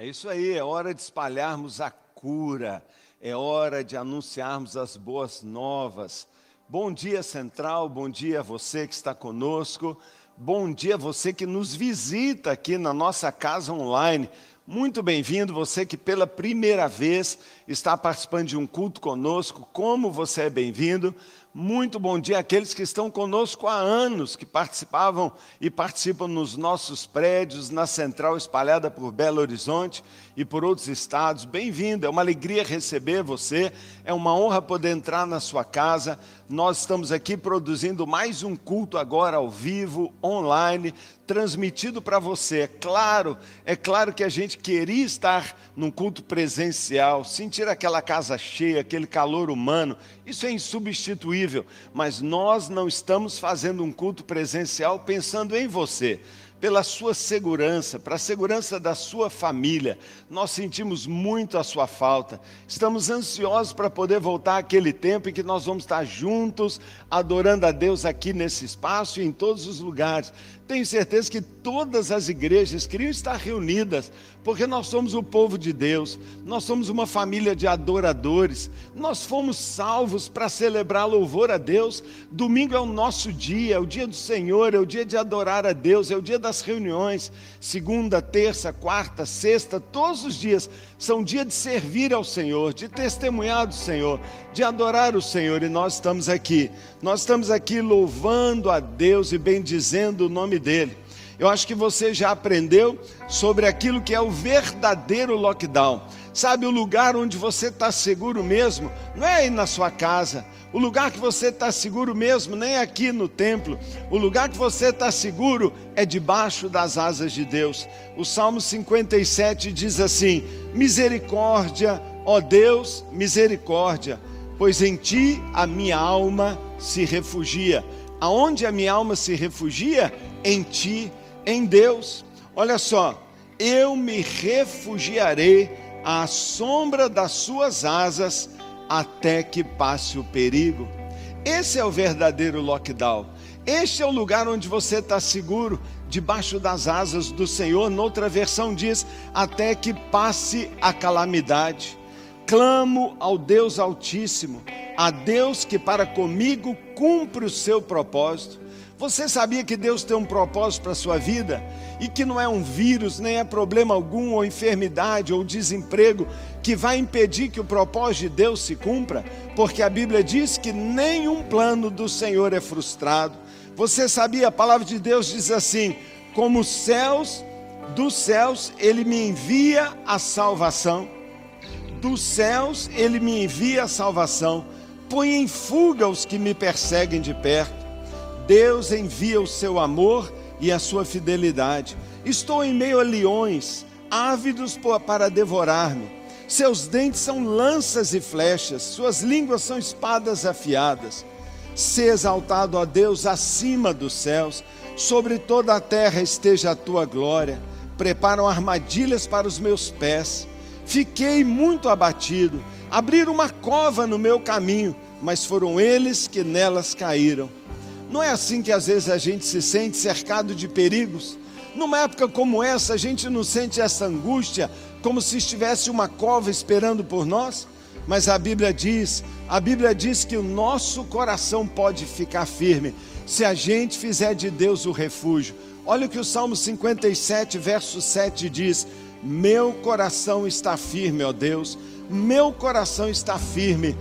É isso aí, é hora de espalharmos a cura, é hora de anunciarmos as boas novas. Bom dia, Central, bom dia a você que está conosco, bom dia a você que nos visita aqui na nossa casa online. Muito bem-vindo, você que pela primeira vez está participando de um culto conosco, como você é bem-vindo. Muito bom dia àqueles que estão conosco há anos, que participavam e participam nos nossos prédios, na central espalhada por Belo Horizonte e por outros estados. Bem-vindo, é uma alegria receber você, é uma honra poder entrar na sua casa. Nós estamos aqui produzindo mais um culto agora ao vivo, online, transmitido para você. É claro, é claro que a gente queria estar num culto presencial, sentir aquela casa cheia, aquele calor humano, isso é insubstituível, mas nós não estamos fazendo um culto presencial pensando em você pela sua segurança, para a segurança da sua família. Nós sentimos muito a sua falta. Estamos ansiosos para poder voltar àquele tempo em que nós vamos estar juntos, adorando a Deus aqui nesse espaço e em todos os lugares. Tenho certeza que todas as igrejas queriam estar reunidas, porque nós somos o povo de Deus, nós somos uma família de adoradores, nós fomos salvos para celebrar louvor a Deus. Domingo é o nosso dia, é o dia do Senhor, é o dia de adorar a Deus, é o dia das reuniões. Segunda, terça, quarta, sexta, todos os dias são dia de servir ao Senhor, de testemunhar do Senhor, de adorar o Senhor, e nós estamos aqui. Nós estamos aqui louvando a Deus e bendizendo o nome dEle. Eu acho que você já aprendeu sobre aquilo que é o verdadeiro lockdown. Sabe, o lugar onde você está seguro mesmo, não é aí na sua casa. O lugar que você está seguro mesmo, nem é aqui no templo. O lugar que você está seguro é debaixo das asas de Deus. O Salmo 57 diz assim: Misericórdia, ó Deus, misericórdia, pois em ti a minha alma se refugia. Aonde a minha alma se refugia? Em ti, em Deus. Olha só, eu me refugiarei à sombra das suas asas até que passe o perigo. Esse é o verdadeiro lockdown. Este é o lugar onde você está seguro, debaixo das asas do Senhor. Noutra versão diz: até que passe a calamidade. Clamo ao Deus Altíssimo, a Deus que para comigo cumpre o seu propósito. Você sabia que Deus tem um propósito para a sua vida? E que não é um vírus, nem é problema algum, ou enfermidade, ou desemprego, que vai impedir que o propósito de Deus se cumpra? Porque a Bíblia diz que nenhum plano do Senhor é frustrado. Você sabia, a palavra de Deus diz assim: como os céus, dos céus, Ele me envia a salvação. Dos céus, Ele me envia a salvação. Põe em fuga os que me perseguem de perto. Deus envia o seu amor e a sua fidelidade. Estou em meio a leões, ávidos para devorar-me. Seus dentes são lanças e flechas, suas línguas são espadas afiadas. Se exaltado a Deus acima dos céus, sobre toda a terra esteja a tua glória. Preparam armadilhas para os meus pés. Fiquei muito abatido. Abriram uma cova no meu caminho, mas foram eles que nelas caíram. Não é assim que às vezes a gente se sente cercado de perigos? Numa época como essa, a gente não sente essa angústia como se estivesse uma cova esperando por nós? Mas a Bíblia diz, a Bíblia diz que o nosso coração pode ficar firme se a gente fizer de Deus o refúgio. Olha o que o Salmo 57, verso 7 diz: Meu coração está firme, ó Deus, meu coração está firme,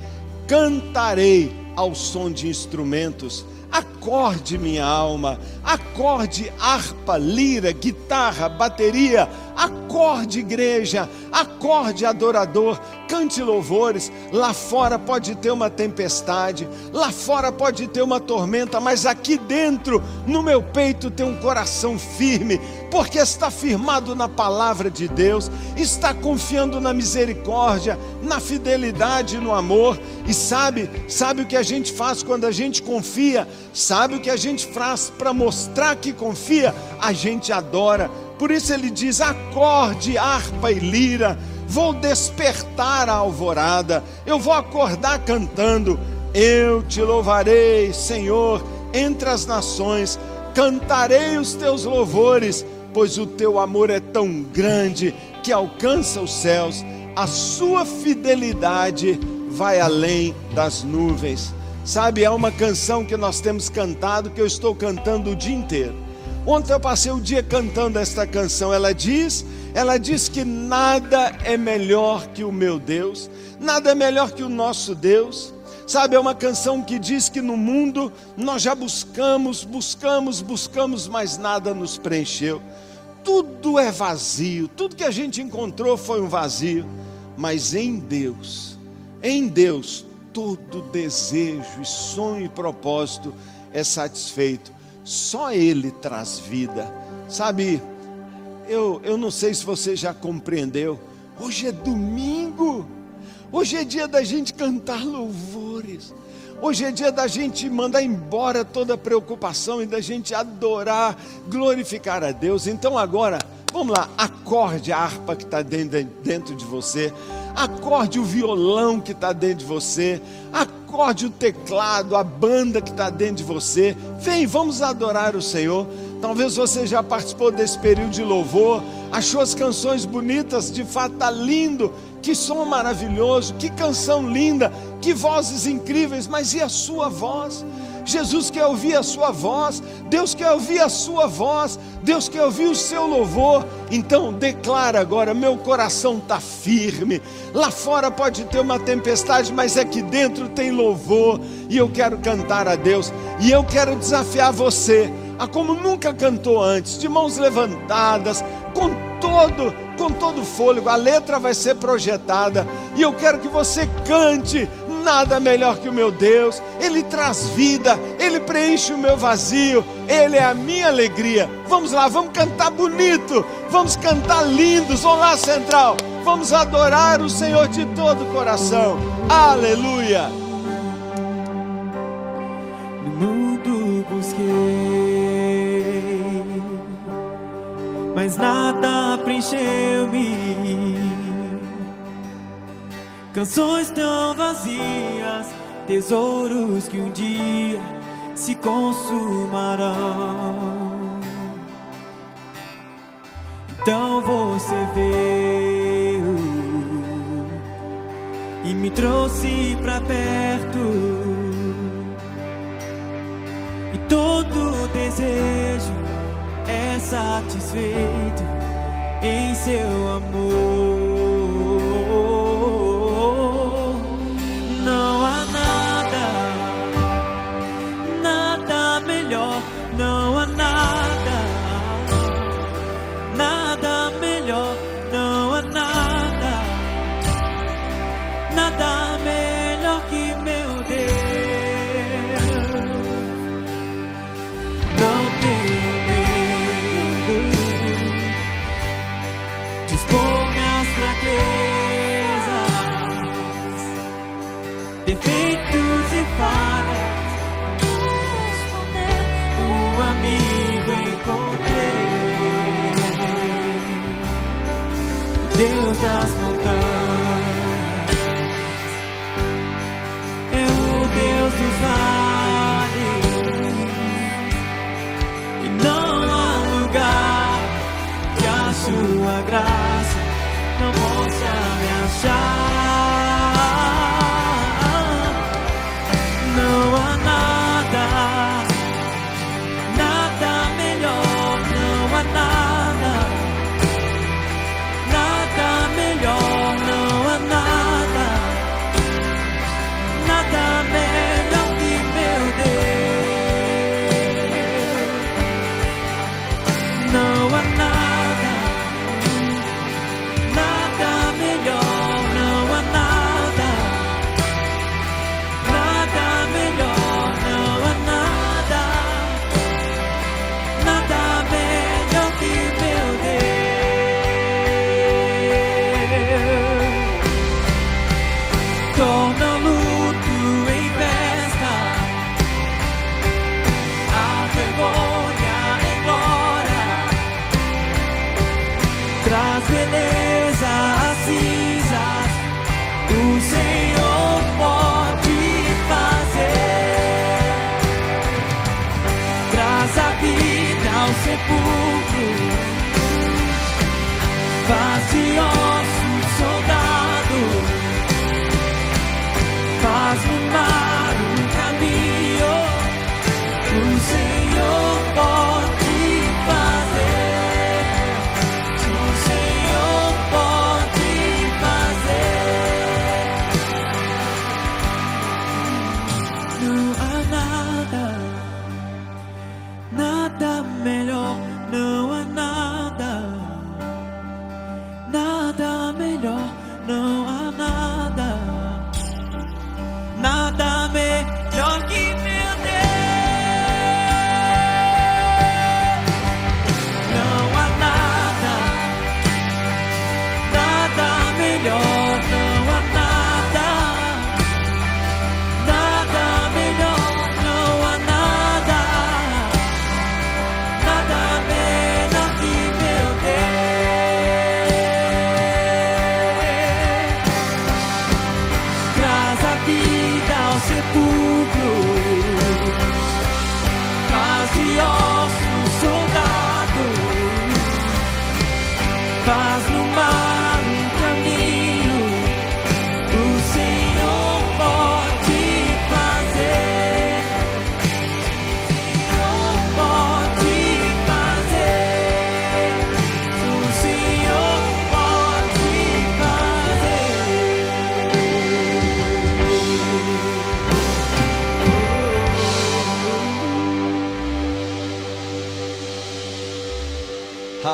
cantarei ao som de instrumentos Acorde, minha alma, acorde harpa, lira, guitarra, bateria, acorde, igreja, acorde, adorador, cante louvores. Lá fora pode ter uma tempestade, lá fora pode ter uma tormenta, mas aqui dentro, no meu peito, tem um coração firme, porque está firmado na palavra de Deus, está confiando na misericórdia, na fidelidade, no amor. E sabe, sabe o que a gente faz quando a gente confia? Sabe o que a gente faz para mostrar que confia? A gente adora. Por isso ele diz: acorde, harpa e lira vou despertar a alvorada, eu vou acordar cantando, eu te louvarei, Senhor, entre as nações, cantarei os teus louvores, pois o teu amor é tão grande que alcança os céus, a sua fidelidade vai além das nuvens. Sabe, há uma canção que nós temos cantado que eu estou cantando o dia inteiro. Ontem eu passei o dia cantando esta canção. Ela diz, ela diz que nada é melhor que o meu Deus, nada é melhor que o nosso Deus. Sabe, é uma canção que diz que no mundo nós já buscamos, buscamos, buscamos, mas nada nos preencheu. Tudo é vazio, tudo que a gente encontrou foi um vazio, mas em Deus, em Deus, todo desejo e sonho e propósito é satisfeito. Só Ele traz vida. Sabe, eu, eu não sei se você já compreendeu. Hoje é domingo. Hoje é dia da gente cantar louvores. Hoje é dia da gente mandar embora toda preocupação e da gente adorar, glorificar a Deus. Então agora, vamos lá, acorde a harpa que está dentro, de você acorde o violão que está dentro de você, acorde o teclado, a banda que está dentro de você. Vem, vamos adorar o Senhor. Talvez você já participou desse período de louvor, achou as canções bonitas, de fato está lindo, que som maravilhoso, que canção linda, que vozes incríveis, mas e a sua voz? Jesus quer ouvir a sua voz, Deus quer ouvir a sua voz, Deus quer ouvir o seu louvor. Então declara agora: meu coração está firme. Lá fora pode ter uma tempestade, mas aqui dentro tem louvor, e eu quero cantar a Deus, e eu quero desafiar você a como nunca cantou antes, de mãos levantadas, com todo, com todo fôlego. A letra vai ser projetada e eu quero que você cante nada melhor que o meu Deus, Ele traz vida, Ele preenche o meu vazio, Ele é a minha alegria. Vamos lá, vamos cantar bonito, vamos cantar lindos. Olá, Central, vamos adorar o Senhor de todo o coração. Aleluia. No mundo busquei, mas nada preencheu-me Canções tão vazias, tesouros que um dia se consumarão. Então você veio e me trouxe pra perto. E todo desejo é satisfeito em seu amor.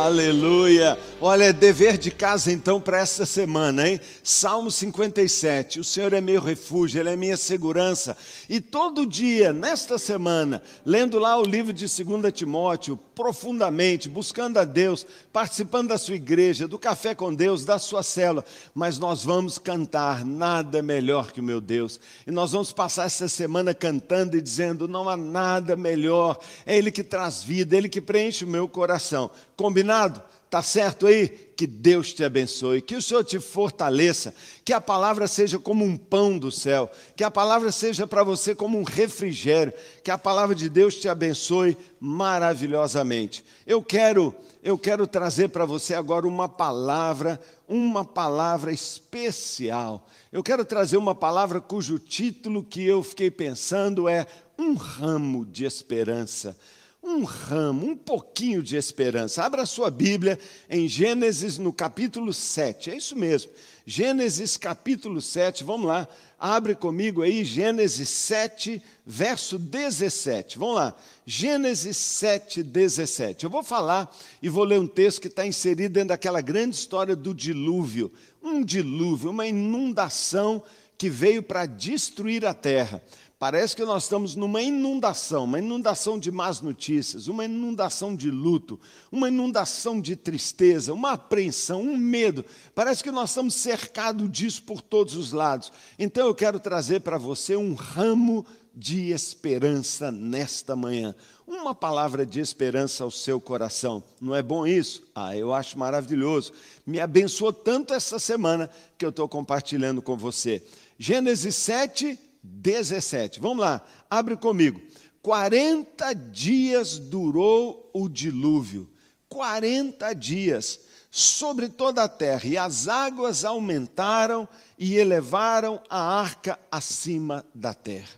Aleluia! Olha, é dever de casa então para esta semana, hein? Salmo 57. O Senhor é meu refúgio, Ele é minha segurança. E todo dia, nesta semana, lendo lá o livro de 2 Timóteo, profundamente, buscando a Deus, participando da sua igreja, do café com Deus, da sua célula, mas nós vamos cantar nada melhor que o meu Deus. E nós vamos passar essa semana cantando e dizendo: não há nada melhor, é Ele que traz vida, é Ele que preenche o meu coração. Combinado? Tá certo aí? Que Deus te abençoe, que o Senhor te fortaleça, que a palavra seja como um pão do céu, que a palavra seja para você como um refrigério, que a palavra de Deus te abençoe maravilhosamente. Eu quero, eu quero trazer para você agora uma palavra, uma palavra especial. Eu quero trazer uma palavra cujo título que eu fiquei pensando é um ramo de esperança um ramo, um pouquinho de esperança. Abra sua Bíblia em Gênesis no capítulo 7. É isso mesmo. Gênesis capítulo 7. Vamos lá. Abre comigo aí Gênesis 7, verso 17. Vamos lá. Gênesis 7, 17. Eu vou falar e vou ler um texto que está inserido dentro daquela grande história do dilúvio. Um dilúvio, uma inundação que veio para destruir a terra. Parece que nós estamos numa inundação, uma inundação de más notícias, uma inundação de luto, uma inundação de tristeza, uma apreensão, um medo. Parece que nós estamos cercados disso por todos os lados. Então eu quero trazer para você um ramo de esperança nesta manhã. Uma palavra de esperança ao seu coração. Não é bom isso? Ah, eu acho maravilhoso. Me abençoou tanto essa semana que eu estou compartilhando com você. Gênesis 7, 17. Vamos lá, abre comigo. 40 dias durou o dilúvio. 40 dias sobre toda a terra, e as águas aumentaram e elevaram a arca acima da terra.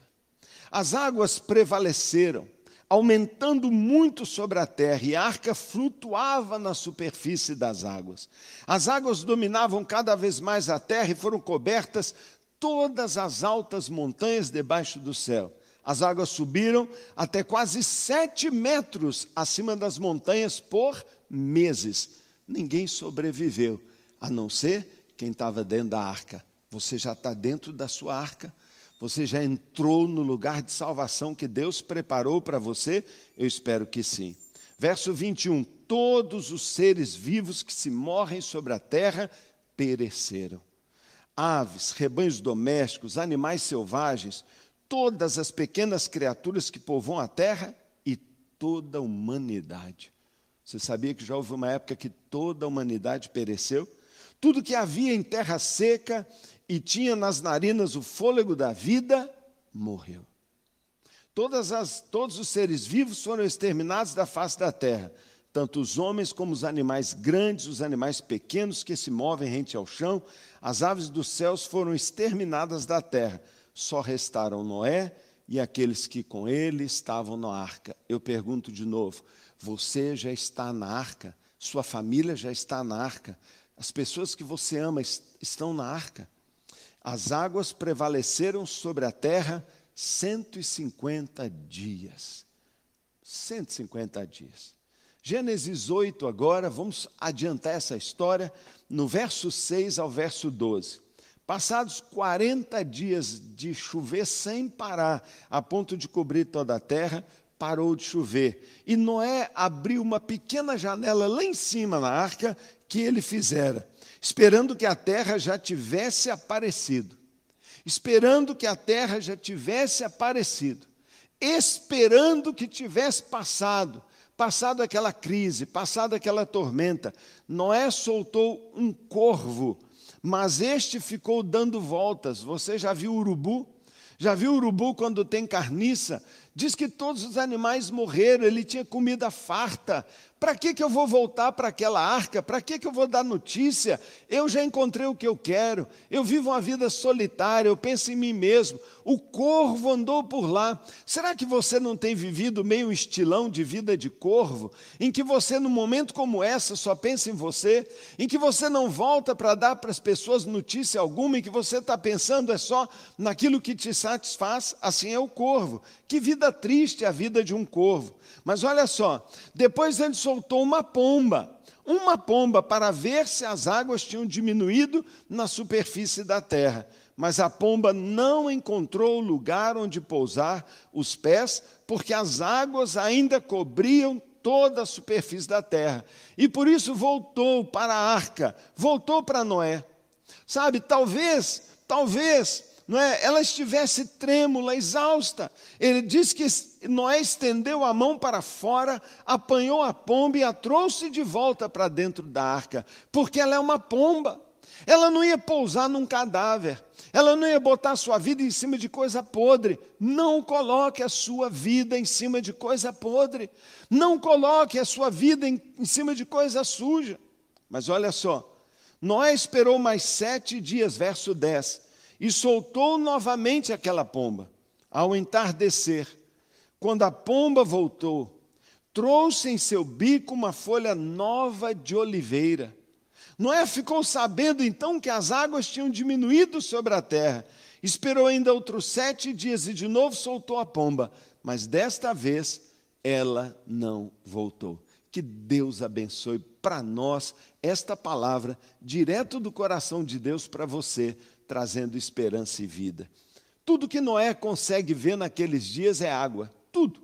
As águas prevaleceram, aumentando muito sobre a terra, e a arca flutuava na superfície das águas. As águas dominavam cada vez mais a terra e foram cobertas todas as altas montanhas debaixo do céu. As águas subiram até quase sete metros acima das montanhas por meses. Ninguém sobreviveu, a não ser quem estava dentro da arca. Você já está dentro da sua arca? Você já entrou no lugar de salvação que Deus preparou para você? Eu espero que sim. Verso 21: Todos os seres vivos que se morrem sobre a terra pereceram aves, rebanhos domésticos, animais selvagens, todas as pequenas criaturas que povoam a terra e toda a humanidade. Você sabia que já houve uma época que toda a humanidade pereceu? Tudo que havia em terra seca e tinha nas narinas o fôlego da vida, morreu. As, todos os seres vivos foram exterminados da face da terra. Tanto os homens como os animais grandes, os animais pequenos que se movem rente ao chão, as aves dos céus foram exterminadas da terra. Só restaram Noé e aqueles que com ele estavam na arca. Eu pergunto de novo: você já está na arca? Sua família já está na arca? As pessoas que você ama estão na arca? As águas prevaleceram sobre a terra 150 dias. 150 dias. Gênesis 8, agora, vamos adiantar essa história, no verso 6 ao verso 12. Passados 40 dias de chover sem parar, a ponto de cobrir toda a terra, parou de chover. E Noé abriu uma pequena janela lá em cima na arca que ele fizera, esperando que a terra já tivesse aparecido esperando que a terra já tivesse aparecido, esperando que tivesse passado, passado aquela crise, passado aquela tormenta. Noé soltou um corvo, mas este ficou dando voltas. Você já viu urubu? Já viu urubu quando tem carniça? Diz que todos os animais morreram, ele tinha comida farta, para que, que eu vou voltar para aquela arca? Para que, que eu vou dar notícia? Eu já encontrei o que eu quero. Eu vivo uma vida solitária, eu penso em mim mesmo. O corvo andou por lá. Será que você não tem vivido meio estilão de vida de corvo? Em que você, num momento como essa, só pensa em você? Em que você não volta para dar para as pessoas notícia alguma? Em que você está pensando é só naquilo que te satisfaz? Assim é o corvo. Que vida triste é a vida de um corvo. Mas olha só, depois ele soltou uma pomba, uma pomba para ver se as águas tinham diminuído na superfície da terra. Mas a pomba não encontrou lugar onde pousar os pés, porque as águas ainda cobriam toda a superfície da terra. E por isso voltou para a arca, voltou para Noé. Sabe, talvez, talvez não é, ela estivesse trêmula, exausta. Ele diz que Noé estendeu a mão para fora, apanhou a pomba e a trouxe de volta para dentro da arca, porque ela é uma pomba. Ela não ia pousar num cadáver, ela não ia botar sua vida em cima de coisa podre. Não coloque a sua vida em cima de coisa podre. Não coloque a sua vida em, em cima de coisa suja. Mas olha só, Noé esperou mais sete dias, verso 10 e soltou novamente aquela pomba. Ao entardecer, quando a pomba voltou, trouxe em seu bico uma folha nova de oliveira. Noé ficou sabendo então que as águas tinham diminuído sobre a terra. Esperou ainda outros sete dias e de novo soltou a pomba, mas desta vez ela não voltou. Que Deus abençoe para nós esta palavra, direto do coração de Deus para você trazendo esperança e vida. Tudo que Noé consegue ver naqueles dias é água, tudo.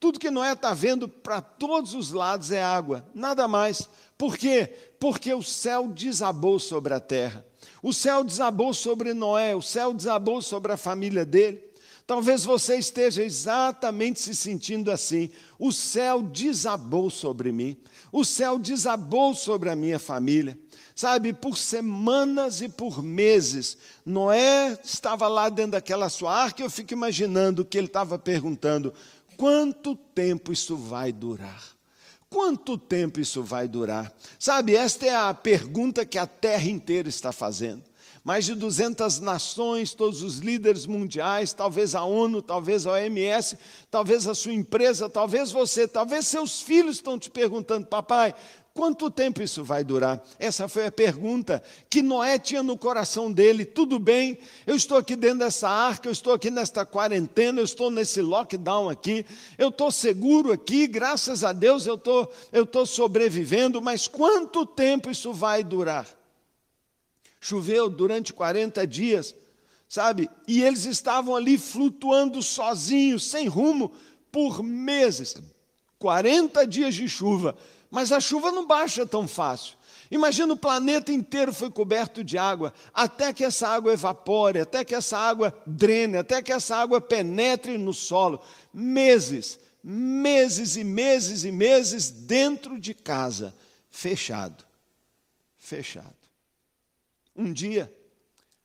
Tudo que Noé está vendo para todos os lados é água, nada mais. Por quê? Porque o céu desabou sobre a terra. O céu desabou sobre Noé, o céu desabou sobre a família dele. Talvez você esteja exatamente se sentindo assim. O céu desabou sobre mim, o céu desabou sobre a minha família. Sabe, por semanas e por meses, Noé estava lá dentro daquela sua arca, eu fico imaginando que ele estava perguntando: quanto tempo isso vai durar? Quanto tempo isso vai durar? Sabe, esta é a pergunta que a terra inteira está fazendo. Mais de 200 nações, todos os líderes mundiais, talvez a ONU, talvez a OMS, talvez a sua empresa, talvez você, talvez seus filhos estão te perguntando, papai, Quanto tempo isso vai durar? Essa foi a pergunta que Noé tinha no coração dele. Tudo bem, eu estou aqui dentro dessa arca, eu estou aqui nesta quarentena, eu estou nesse lockdown aqui, eu estou seguro aqui, graças a Deus eu estou, eu estou sobrevivendo, mas quanto tempo isso vai durar? Choveu durante 40 dias, sabe? E eles estavam ali flutuando sozinhos, sem rumo, por meses 40 dias de chuva mas a chuva não baixa tão fácil. Imagina o planeta inteiro foi coberto de água, até que essa água evapore, até que essa água drene, até que essa água penetre no solo. Meses, meses e meses e meses dentro de casa, fechado. Fechado. Um dia,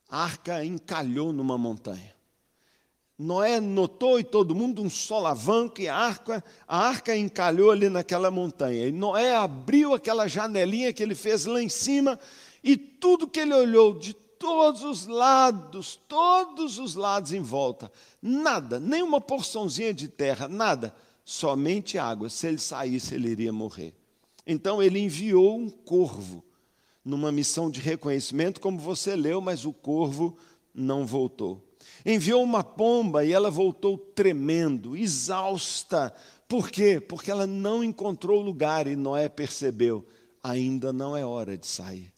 a arca encalhou numa montanha. Noé notou e todo mundo um solavanco e a arca, a arca encalhou ali naquela montanha. E Noé abriu aquela janelinha que ele fez lá em cima e tudo que ele olhou de todos os lados, todos os lados em volta, nada, nem uma porçãozinha de terra, nada, somente água. Se ele saísse, ele iria morrer. Então ele enviou um corvo numa missão de reconhecimento, como você leu, mas o corvo não voltou. Enviou uma pomba e ela voltou tremendo, exausta. Por quê? Porque ela não encontrou lugar e Noé percebeu: ainda não é hora de sair.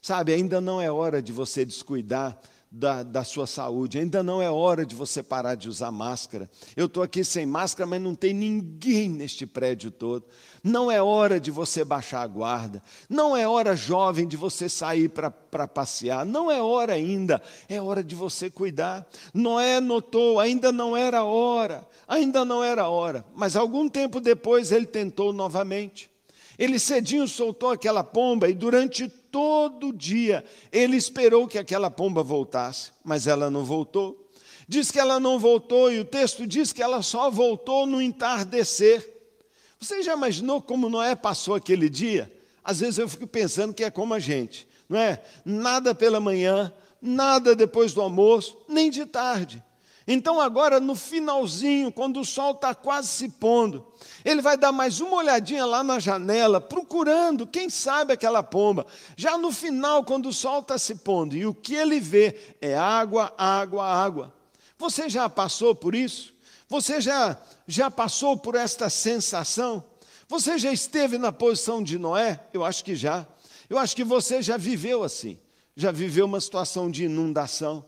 Sabe, ainda não é hora de você descuidar da, da, sua saúde. Ainda não é hora de você parar de usar máscara. Eu estou aqui sem máscara, mas não tem ninguém neste prédio todo. Não é hora de você baixar a guarda. Não é hora, jovem, de você sair para passear. Não é hora ainda. É hora de você cuidar. Noé notou, ainda não era hora. Ainda não era hora. Mas algum tempo depois ele tentou novamente. Ele cedinho soltou aquela pomba e durante todo dia ele esperou que aquela pomba voltasse, mas ela não voltou. Diz que ela não voltou e o texto diz que ela só voltou no entardecer. Você já imaginou como Noé passou aquele dia? Às vezes eu fico pensando que é como a gente, não é? Nada pela manhã, nada depois do almoço, nem de tarde. Então, agora, no finalzinho, quando o sol está quase se pondo, ele vai dar mais uma olhadinha lá na janela, procurando, quem sabe, aquela pomba. Já no final, quando o sol está se pondo, e o que ele vê é água, água, água. Você já passou por isso? Você já, já passou por esta sensação? Você já esteve na posição de Noé? Eu acho que já. Eu acho que você já viveu assim. Já viveu uma situação de inundação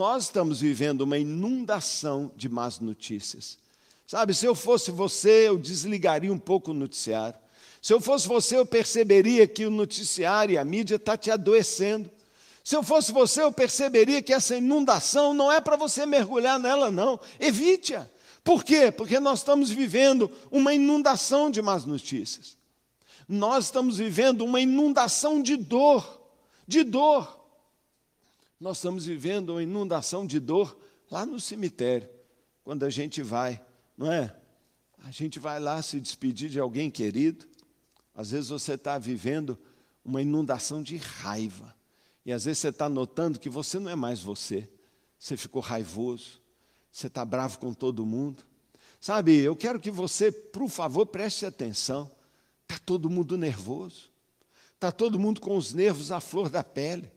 nós estamos vivendo uma inundação de más notícias. Sabe, se eu fosse você, eu desligaria um pouco o noticiário. Se eu fosse você, eu perceberia que o noticiário e a mídia está te adoecendo. Se eu fosse você, eu perceberia que essa inundação não é para você mergulhar nela, não. Evite-a. Por quê? Porque nós estamos vivendo uma inundação de más notícias. Nós estamos vivendo uma inundação de dor, de dor. Nós estamos vivendo uma inundação de dor lá no cemitério, quando a gente vai, não é? A gente vai lá se despedir de alguém querido. Às vezes você está vivendo uma inundação de raiva. E às vezes você está notando que você não é mais você. Você ficou raivoso. Você está bravo com todo mundo. Sabe, eu quero que você, por favor, preste atenção. Está todo mundo nervoso. Está todo mundo com os nervos à flor da pele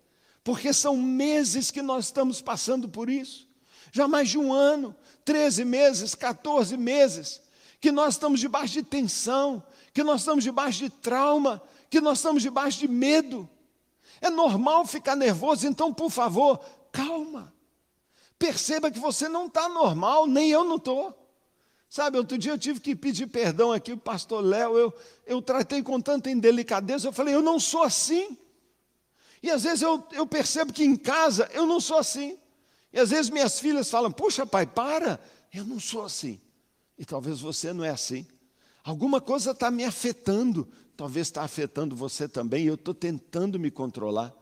porque são meses que nós estamos passando por isso. Já mais de um ano, 13 meses, 14 meses, que nós estamos debaixo de tensão, que nós estamos debaixo de trauma, que nós estamos debaixo de medo. É normal ficar nervoso, então, por favor, calma. Perceba que você não está normal, nem eu não estou. Sabe, outro dia eu tive que pedir perdão aqui, o pastor Léo, eu, eu tratei com tanta indelicadeza, eu falei, eu não sou assim. E às vezes eu, eu percebo que em casa eu não sou assim. E às vezes minhas filhas falam: Puxa, pai, para, eu não sou assim. E talvez você não é assim. Alguma coisa está me afetando, talvez está afetando você também, e eu estou tentando me controlar.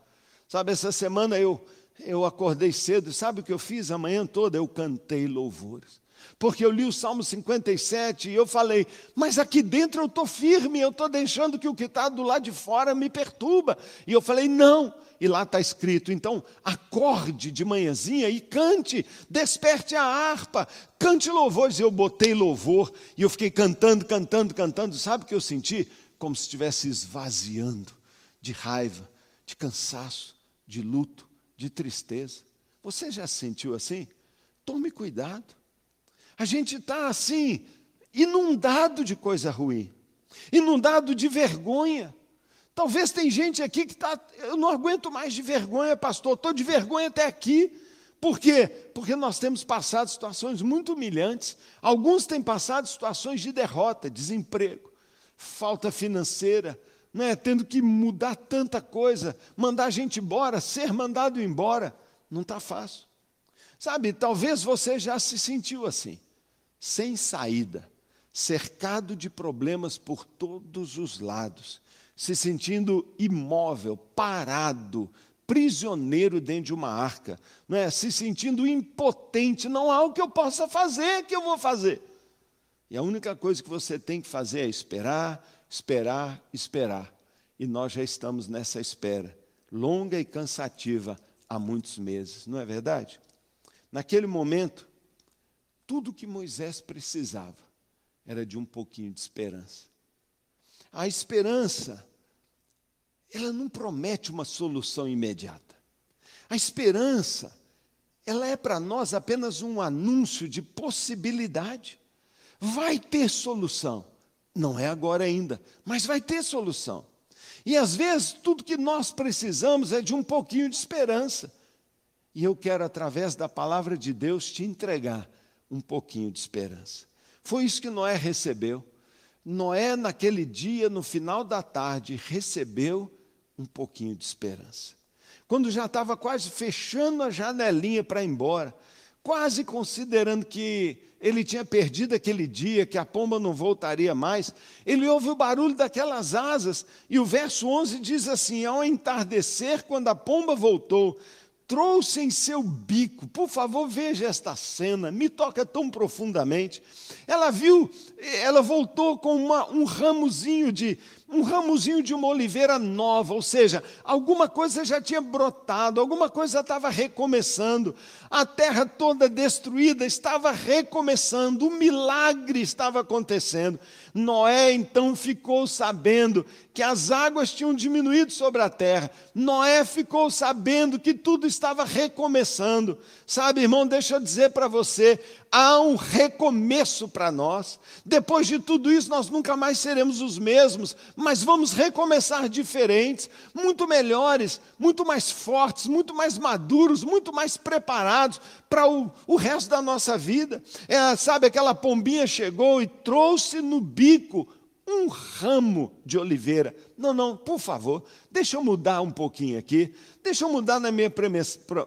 Sabe, essa semana eu, eu acordei cedo, sabe o que eu fiz a manhã toda? Eu cantei louvores porque eu li o Salmo 57 e eu falei, mas aqui dentro eu estou firme, eu estou deixando que o que está do lado de fora me perturba. E eu falei, não. E lá está escrito, então acorde de manhãzinha e cante, desperte a harpa, cante louvores. Eu botei louvor e eu fiquei cantando, cantando, cantando. Sabe o que eu senti? Como se estivesse esvaziando de raiva, de cansaço, de luto, de tristeza. Você já se sentiu assim? Tome cuidado. A gente está assim, inundado de coisa ruim, inundado de vergonha. Talvez tem gente aqui que está, eu não aguento mais de vergonha, pastor, estou de vergonha até aqui. Por quê? Porque nós temos passado situações muito humilhantes. Alguns têm passado situações de derrota, desemprego, falta financeira, né, tendo que mudar tanta coisa, mandar gente embora, ser mandado embora. Não está fácil. Sabe, talvez você já se sentiu assim, sem saída, cercado de problemas por todos os lados, se sentindo imóvel, parado, prisioneiro dentro de uma arca, não é? se sentindo impotente, não há o que eu possa fazer, que eu vou fazer. E a única coisa que você tem que fazer é esperar, esperar, esperar. E nós já estamos nessa espera, longa e cansativa, há muitos meses, não é verdade? Naquele momento, tudo que Moisés precisava era de um pouquinho de esperança. A esperança, ela não promete uma solução imediata. A esperança, ela é para nós apenas um anúncio de possibilidade. Vai ter solução. Não é agora ainda, mas vai ter solução. E às vezes tudo que nós precisamos é de um pouquinho de esperança. E eu quero, através da palavra de Deus, te entregar um pouquinho de esperança. Foi isso que Noé recebeu. Noé, naquele dia, no final da tarde, recebeu um pouquinho de esperança. Quando já estava quase fechando a janelinha para ir embora, quase considerando que ele tinha perdido aquele dia, que a pomba não voltaria mais, ele ouve o barulho daquelas asas, e o verso 11 diz assim: Ao entardecer, quando a pomba voltou, trouxe em seu bico. Por favor, veja esta cena, me toca tão profundamente. Ela viu, ela voltou com uma, um ramozinho de um ramozinho de uma oliveira nova, ou seja, alguma coisa já tinha brotado, alguma coisa estava recomeçando. A terra toda destruída estava recomeçando, um milagre estava acontecendo. Noé então ficou sabendo que as águas tinham diminuído sobre a terra. Noé ficou sabendo que tudo estava recomeçando. Sabe, irmão, deixa eu dizer para você: há um recomeço para nós. Depois de tudo isso, nós nunca mais seremos os mesmos, mas vamos recomeçar diferentes, muito melhores, muito mais fortes, muito mais maduros, muito mais preparados para o, o resto da nossa vida. É, sabe, aquela pombinha chegou e trouxe no bico um ramo de oliveira. Não, não, por favor, deixa eu mudar um pouquinho aqui. Deixa eu mudar na minha,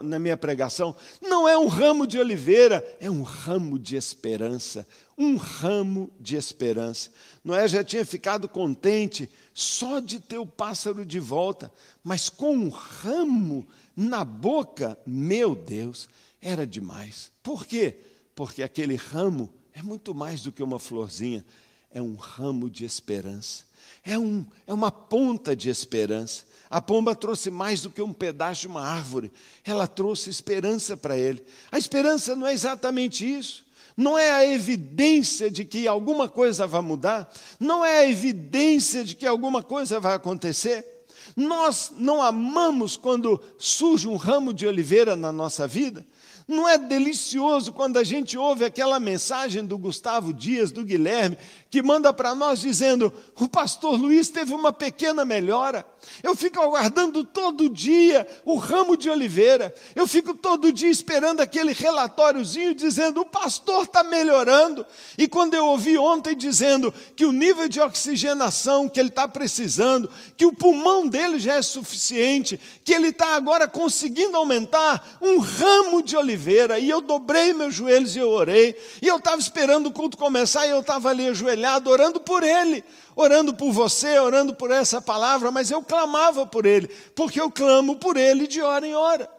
na minha pregação. Não é um ramo de oliveira, é um ramo de esperança. Um ramo de esperança. Noé já tinha ficado contente só de ter o pássaro de volta, mas com um ramo na boca, meu Deus, era demais. Por quê? Porque aquele ramo é muito mais do que uma florzinha é um ramo de esperança, é, um, é uma ponta de esperança. A pomba trouxe mais do que um pedaço de uma árvore, ela trouxe esperança para ele. A esperança não é exatamente isso. Não é a evidência de que alguma coisa vai mudar, não é a evidência de que alguma coisa vai acontecer. Nós não amamos quando surge um ramo de oliveira na nossa vida, não é delicioso quando a gente ouve aquela mensagem do Gustavo Dias, do Guilherme, que manda para nós dizendo: o pastor Luiz teve uma pequena melhora. Eu fico aguardando todo dia o ramo de oliveira. Eu fico todo dia esperando aquele relatóriozinho dizendo: o pastor está melhorando. E quando eu ouvi ontem dizendo que o nível de oxigenação que ele está precisando, que o pulmão dele já é suficiente, que ele está agora conseguindo aumentar um ramo de oliveira, e eu dobrei meus joelhos e eu orei, e eu estava esperando o culto começar, e eu estava ali ajoelhado ajoelhado, orando por ele, orando por você, orando por essa palavra, mas eu clamava por ele, porque eu clamo por ele de hora em hora.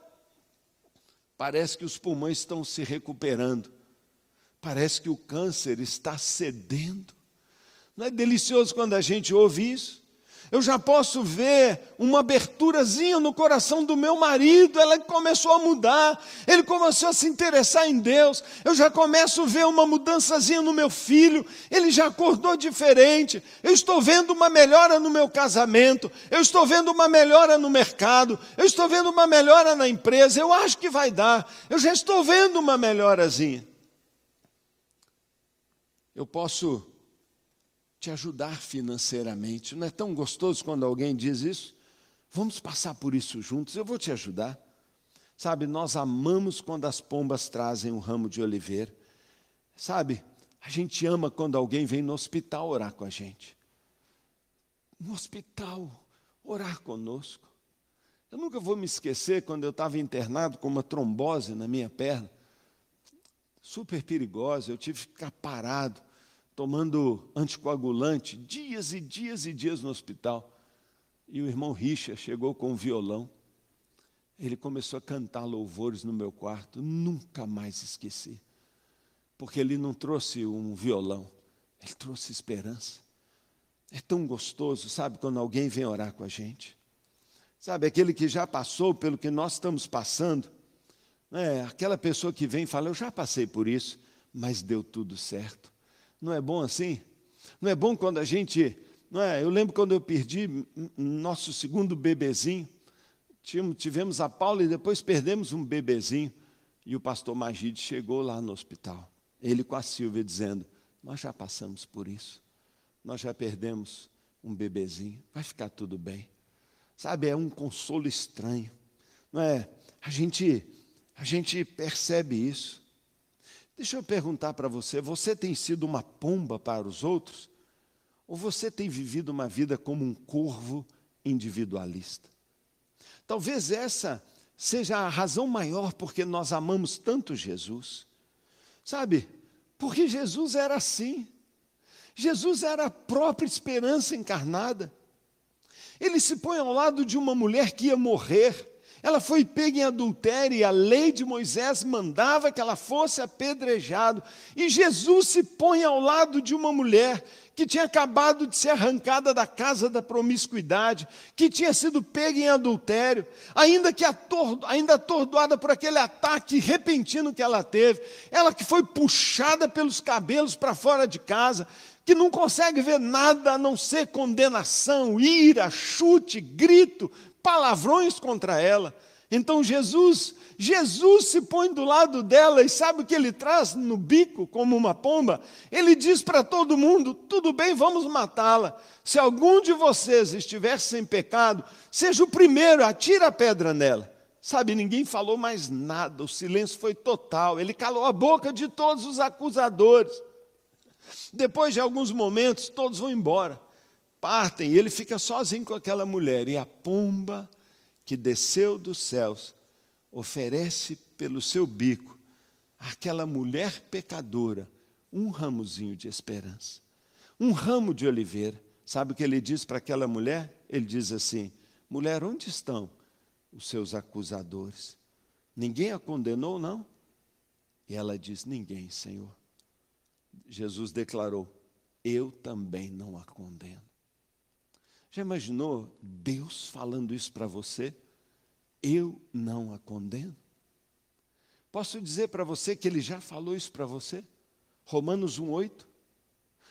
Parece que os pulmões estão se recuperando, parece que o câncer está cedendo. Não é delicioso quando a gente ouve isso? Eu já posso ver uma aberturazinha no coração do meu marido, ela começou a mudar, ele começou a se interessar em Deus. Eu já começo a ver uma mudançazinha no meu filho, ele já acordou diferente. Eu estou vendo uma melhora no meu casamento, eu estou vendo uma melhora no mercado, eu estou vendo uma melhora na empresa. Eu acho que vai dar, eu já estou vendo uma melhorazinha. Eu posso te ajudar financeiramente. Não é tão gostoso quando alguém diz isso? Vamos passar por isso juntos, eu vou te ajudar. Sabe, nós amamos quando as pombas trazem um ramo de oliveira. Sabe, a gente ama quando alguém vem no hospital orar com a gente. No hospital, orar conosco. Eu nunca vou me esquecer quando eu estava internado com uma trombose na minha perna, super perigosa, eu tive que ficar parado tomando anticoagulante, dias e dias e dias no hospital. E o irmão Richa chegou com um violão. ele começou a cantar louvores no meu quarto, nunca mais esqueci. Porque ele não trouxe um violão, ele trouxe esperança. É tão gostoso, sabe, quando alguém vem orar com a gente. Sabe, aquele que já passou pelo que nós estamos passando. É, aquela pessoa que vem e fala, eu já passei por isso, mas deu tudo certo. Não é bom assim? Não é bom quando a gente. Não é? Eu lembro quando eu perdi nosso segundo bebezinho. Tivemos a Paula e depois perdemos um bebezinho. E o pastor Magide chegou lá no hospital. Ele com a Silvia dizendo: Nós já passamos por isso. Nós já perdemos um bebezinho. Vai ficar tudo bem. Sabe, é um consolo estranho. Não é? A gente, a gente percebe isso. Deixa eu perguntar para você: você tem sido uma pomba para os outros? Ou você tem vivido uma vida como um corvo individualista? Talvez essa seja a razão maior porque nós amamos tanto Jesus. Sabe? Porque Jesus era assim. Jesus era a própria esperança encarnada. Ele se põe ao lado de uma mulher que ia morrer. Ela foi pega em adultério e a lei de Moisés mandava que ela fosse apedrejado. E Jesus se põe ao lado de uma mulher que tinha acabado de ser arrancada da casa da promiscuidade, que tinha sido pega em adultério, ainda que atordo, ainda atordoada por aquele ataque repentino que ela teve, ela que foi puxada pelos cabelos para fora de casa, que não consegue ver nada a não ser condenação, ira, chute, grito, palavrões contra ela. Então Jesus, Jesus se põe do lado dela e sabe o que ele traz no bico como uma pomba? Ele diz para todo mundo: tudo bem, vamos matá-la. Se algum de vocês estiver sem pecado, seja o primeiro, atira a pedra nela. Sabe, ninguém falou mais nada, o silêncio foi total. Ele calou a boca de todos os acusadores. Depois de alguns momentos, todos vão embora, partem, e ele fica sozinho com aquela mulher. E a pomba que desceu dos céus oferece pelo seu bico àquela mulher pecadora um ramozinho de esperança, um ramo de oliveira. Sabe o que ele diz para aquela mulher? Ele diz assim: mulher, onde estão os seus acusadores? Ninguém a condenou, não? E ela diz: Ninguém, Senhor. Jesus declarou: Eu também não a condeno. Já imaginou Deus falando isso para você? Eu não a condeno. Posso dizer para você que ele já falou isso para você? Romanos 1,8.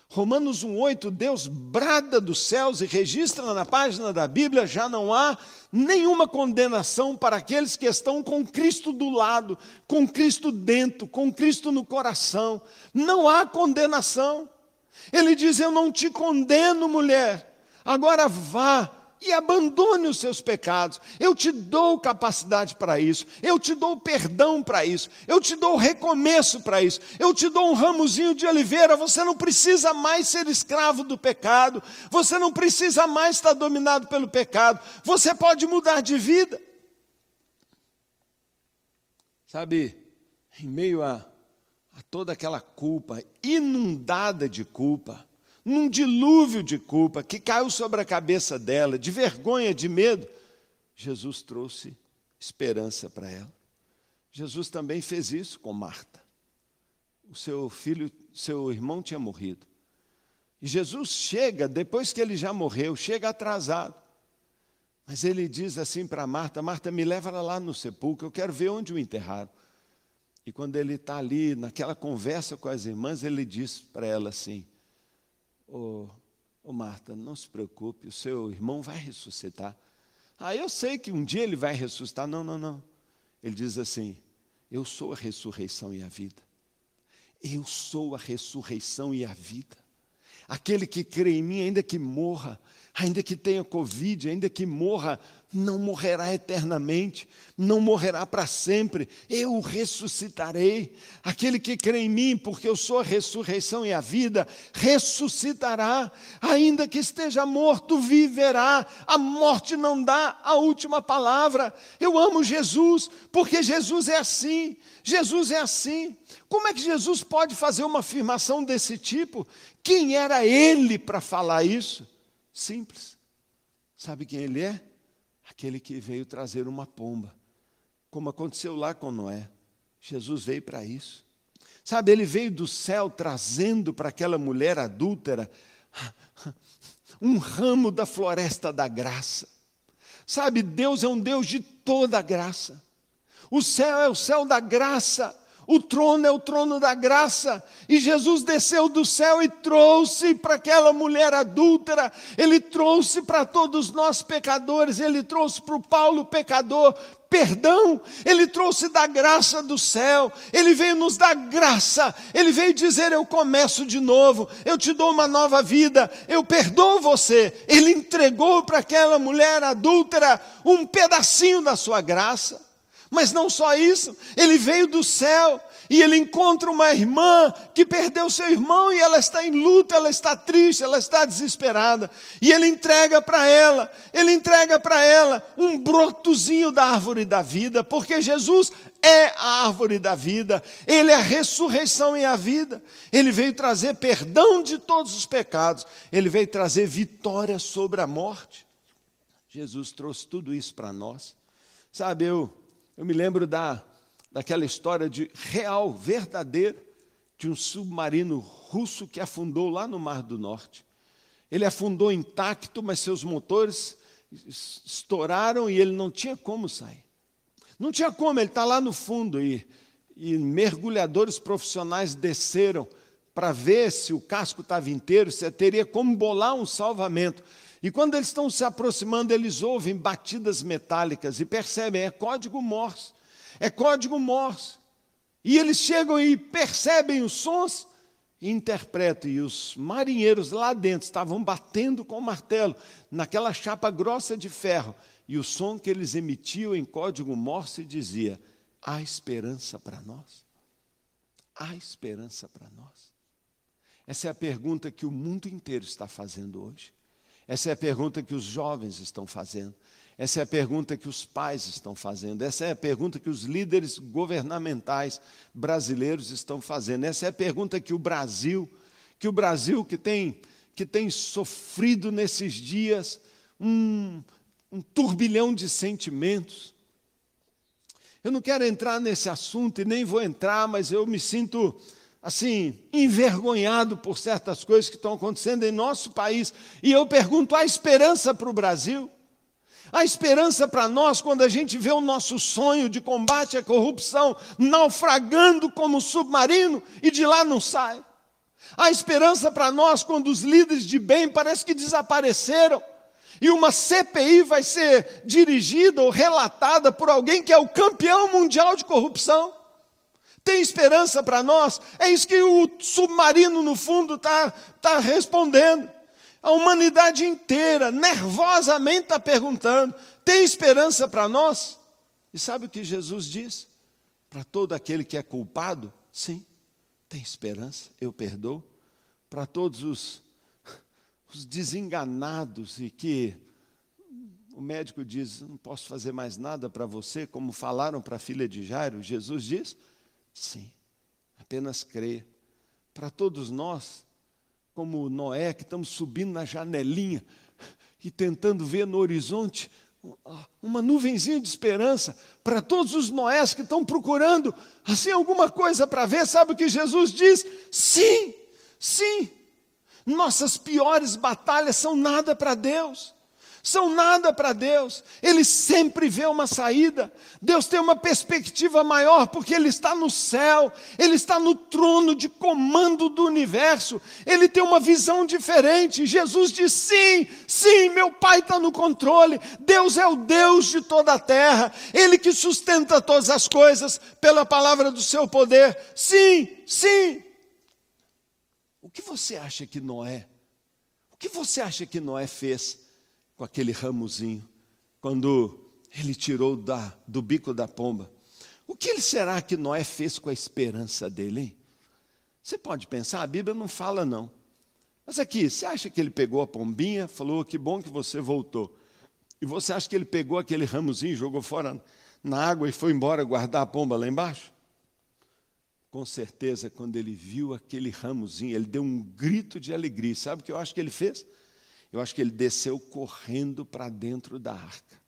Romanos 1,8, Deus brada dos céus e registra na página da Bíblia: já não há nenhuma condenação para aqueles que estão com Cristo do lado, com Cristo dentro, com Cristo no coração. Não há condenação. Ele diz: Eu não te condeno, mulher, agora vá e abandone os seus pecados. Eu te dou capacidade para isso, eu te dou perdão para isso, eu te dou recomeço para isso, eu te dou um ramozinho de oliveira. Você não precisa mais ser escravo do pecado, você não precisa mais estar dominado pelo pecado, você pode mudar de vida. Sabe, em meio a, a toda aquela culpa, inundada de culpa, num dilúvio de culpa que caiu sobre a cabeça dela, de vergonha, de medo, Jesus trouxe esperança para ela. Jesus também fez isso com Marta. O seu filho, seu irmão tinha morrido. E Jesus chega, depois que ele já morreu, chega atrasado. Mas ele diz assim para Marta: Marta, me leva lá no sepulcro, eu quero ver onde o enterraram. E quando ele está ali, naquela conversa com as irmãs, ele diz para ela assim: Ô, oh, Marta, não se preocupe, o seu irmão vai ressuscitar. Ah, eu sei que um dia ele vai ressuscitar. Não, não, não. Ele diz assim: Eu sou a ressurreição e a vida. Eu sou a ressurreição e a vida. Aquele que crê em mim, ainda que morra, ainda que tenha Covid, ainda que morra, não morrerá eternamente, não morrerá para sempre, eu o ressuscitarei. Aquele que crê em mim, porque eu sou a ressurreição e a vida, ressuscitará, ainda que esteja morto, viverá. A morte não dá a última palavra. Eu amo Jesus, porque Jesus é assim. Jesus é assim. Como é que Jesus pode fazer uma afirmação desse tipo? Quem era ele para falar isso? Simples. Sabe quem ele é? Aquele que veio trazer uma pomba como aconteceu lá com Noé. Jesus veio para isso. Sabe, ele veio do céu trazendo para aquela mulher adúltera um ramo da floresta da graça. Sabe, Deus é um Deus de toda graça. O céu é o céu da graça. O trono é o trono da graça. E Jesus desceu do céu e trouxe para aquela mulher adúltera, ele trouxe para todos nós pecadores, ele trouxe para o Paulo pecador perdão, ele trouxe da graça do céu, ele veio nos dar graça, ele veio dizer: Eu começo de novo, eu te dou uma nova vida, eu perdoo você. Ele entregou para aquela mulher adúltera um pedacinho da sua graça. Mas não só isso, ele veio do céu e ele encontra uma irmã que perdeu seu irmão e ela está em luta, ela está triste, ela está desesperada. E ele entrega para ela, ele entrega para ela um brotozinho da árvore da vida, porque Jesus é a árvore da vida, ele é a ressurreição e a vida. Ele veio trazer perdão de todos os pecados, ele veio trazer vitória sobre a morte. Jesus trouxe tudo isso para nós. Sabe, eu eu me lembro da, daquela história de real, verdadeiro, de um submarino russo que afundou lá no Mar do Norte. Ele afundou intacto, mas seus motores estouraram e ele não tinha como sair. Não tinha como, ele está lá no fundo e, e mergulhadores profissionais desceram para ver se o casco estava inteiro, se teria como bolar um salvamento. E quando eles estão se aproximando, eles ouvem batidas metálicas e percebem, é código Morse. É código Morse. E eles chegam e percebem os sons interpretam. E os marinheiros lá dentro estavam batendo com o martelo naquela chapa grossa de ferro. E o som que eles emitiam em código Morse dizia: há esperança para nós. Há esperança para nós. Essa é a pergunta que o mundo inteiro está fazendo hoje. Essa é a pergunta que os jovens estão fazendo. Essa é a pergunta que os pais estão fazendo. Essa é a pergunta que os líderes governamentais brasileiros estão fazendo. Essa é a pergunta que o Brasil, que o Brasil que tem, que tem sofrido nesses dias um, um turbilhão de sentimentos. Eu não quero entrar nesse assunto e nem vou entrar, mas eu me sinto assim, envergonhado por certas coisas que estão acontecendo em nosso país. E eu pergunto: há esperança para o Brasil? Há esperança para nós quando a gente vê o nosso sonho de combate à corrupção naufragando como submarino e de lá não sai? Há esperança para nós quando os líderes de bem parece que desapareceram e uma CPI vai ser dirigida ou relatada por alguém que é o campeão mundial de corrupção? Tem esperança para nós? É isso que o submarino, no fundo, está tá respondendo. A humanidade inteira, nervosamente, está perguntando: tem esperança para nós? E sabe o que Jesus diz? Para todo aquele que é culpado, sim, tem esperança, eu perdoo. Para todos os, os desenganados e que o médico diz: não posso fazer mais nada para você, como falaram para a filha de Jairo, Jesus diz: Sim, apenas crer. Para todos nós, como Noé, que estamos subindo na janelinha e tentando ver no horizonte uma nuvenzinha de esperança, para todos os Noés que estão procurando assim alguma coisa para ver, sabe o que Jesus diz? Sim, sim. Nossas piores batalhas são nada para Deus são nada para Deus. Ele sempre vê uma saída. Deus tem uma perspectiva maior, porque Ele está no céu, Ele está no trono de comando do universo. Ele tem uma visão diferente. Jesus diz: sim, sim, meu Pai está no controle. Deus é o Deus de toda a terra. Ele que sustenta todas as coisas pela palavra do seu poder. Sim, sim. O que você acha que Noé? O que você acha que Noé fez? Com aquele ramozinho, quando ele tirou da, do bico da pomba. O que será que Noé fez com a esperança dele, hein? Você pode pensar, a Bíblia não fala não. Mas aqui, você acha que ele pegou a pombinha, falou que bom que você voltou. E você acha que ele pegou aquele ramozinho, jogou fora na água e foi embora guardar a pomba lá embaixo? Com certeza, quando ele viu aquele ramozinho, ele deu um grito de alegria. Sabe o que eu acho que ele fez? Eu acho que ele desceu correndo para dentro da arca.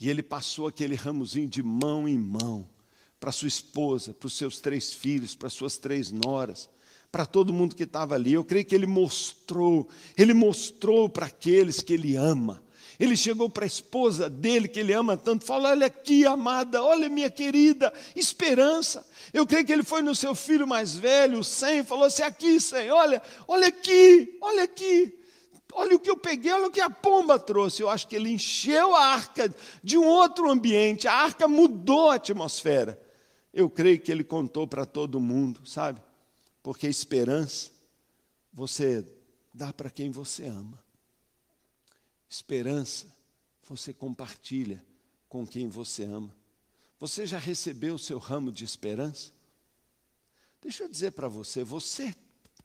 E ele passou aquele ramozinho de mão em mão para sua esposa, para os seus três filhos, para suas três noras, para todo mundo que estava ali. Eu creio que ele mostrou, ele mostrou para aqueles que ele ama. Ele chegou para a esposa dele, que ele ama tanto, falou: Olha aqui, amada, olha, minha querida, esperança. Eu creio que ele foi no seu filho mais velho, o Sem, falou assim: Aqui, Sem, olha, olha aqui, olha aqui. Olha o que eu peguei, olha o que a pomba trouxe. Eu acho que ele encheu a arca de um outro ambiente, a arca mudou a atmosfera. Eu creio que ele contou para todo mundo, sabe? Porque esperança você dá para quem você ama. Esperança você compartilha com quem você ama. Você já recebeu o seu ramo de esperança? Deixa eu dizer para você, você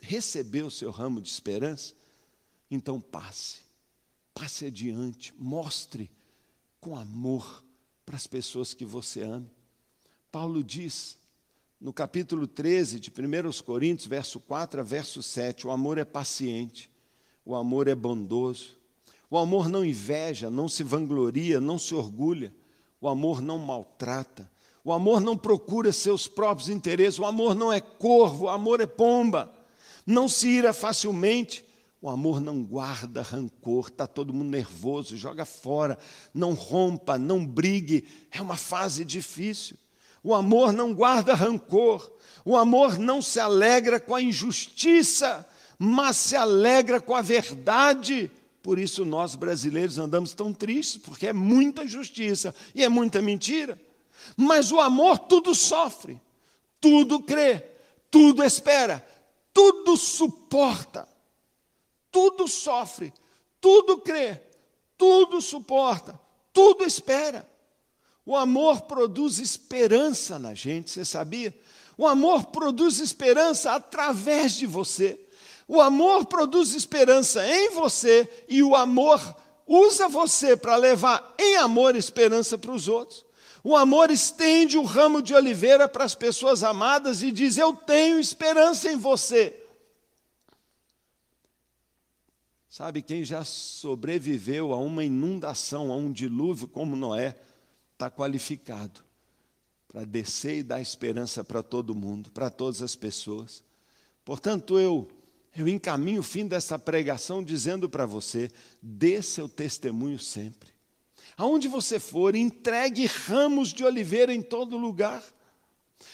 recebeu o seu ramo de esperança? Então passe, passe adiante, mostre com amor para as pessoas que você ama. Paulo diz no capítulo 13 de 1 Coríntios, verso 4 a verso 7, o amor é paciente, o amor é bondoso, o amor não inveja, não se vangloria, não se orgulha, o amor não maltrata, o amor não procura seus próprios interesses, o amor não é corvo, o amor é pomba, não se ira facilmente, o amor não guarda rancor, está todo mundo nervoso, joga fora, não rompa, não brigue, é uma fase difícil. O amor não guarda rancor. O amor não se alegra com a injustiça, mas se alegra com a verdade. Por isso nós brasileiros andamos tão tristes, porque é muita injustiça e é muita mentira. Mas o amor tudo sofre, tudo crê, tudo espera, tudo suporta, tudo sofre, tudo crê, tudo suporta, tudo espera. O amor produz esperança na gente, você sabia? O amor produz esperança através de você. O amor produz esperança em você e o amor usa você para levar em amor esperança para os outros. O amor estende o ramo de oliveira para as pessoas amadas e diz: Eu tenho esperança em você. Sabe quem já sobreviveu a uma inundação, a um dilúvio como Noé? está qualificado para descer e dar esperança para todo mundo, para todas as pessoas. Portanto, eu eu encaminho o fim dessa pregação dizendo para você: dê seu testemunho sempre. Aonde você for, entregue ramos de oliveira em todo lugar.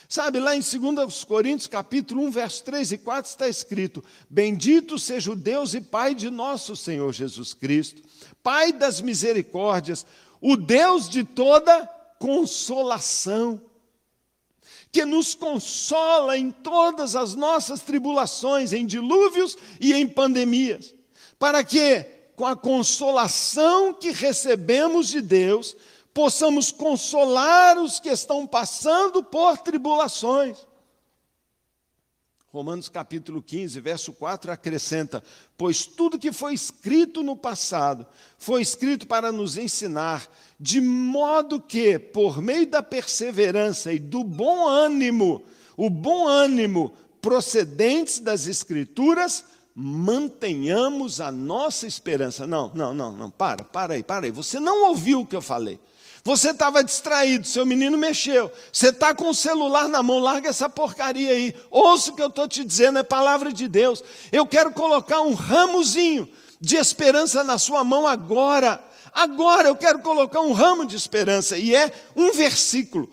Sabe, lá em 2 Coríntios, capítulo 1, verso 3 e 4, está escrito: Bendito seja o Deus e Pai de nosso Senhor Jesus Cristo, Pai das misericórdias, o Deus de toda consolação, que nos consola em todas as nossas tribulações, em dilúvios e em pandemias, para que, com a consolação que recebemos de Deus, possamos consolar os que estão passando por tribulações. Romanos capítulo 15, verso 4 acrescenta: Pois tudo que foi escrito no passado foi escrito para nos ensinar, de modo que, por meio da perseverança e do bom ânimo, o bom ânimo procedentes das Escrituras, mantenhamos a nossa esperança. Não, não, não, não, para, para aí, para aí. Você não ouviu o que eu falei. Você estava distraído, seu menino mexeu. Você está com o celular na mão, larga essa porcaria aí. Ouça o que eu estou te dizendo, é palavra de Deus. Eu quero colocar um ramozinho de esperança na sua mão agora. Agora eu quero colocar um ramo de esperança, e é um versículo.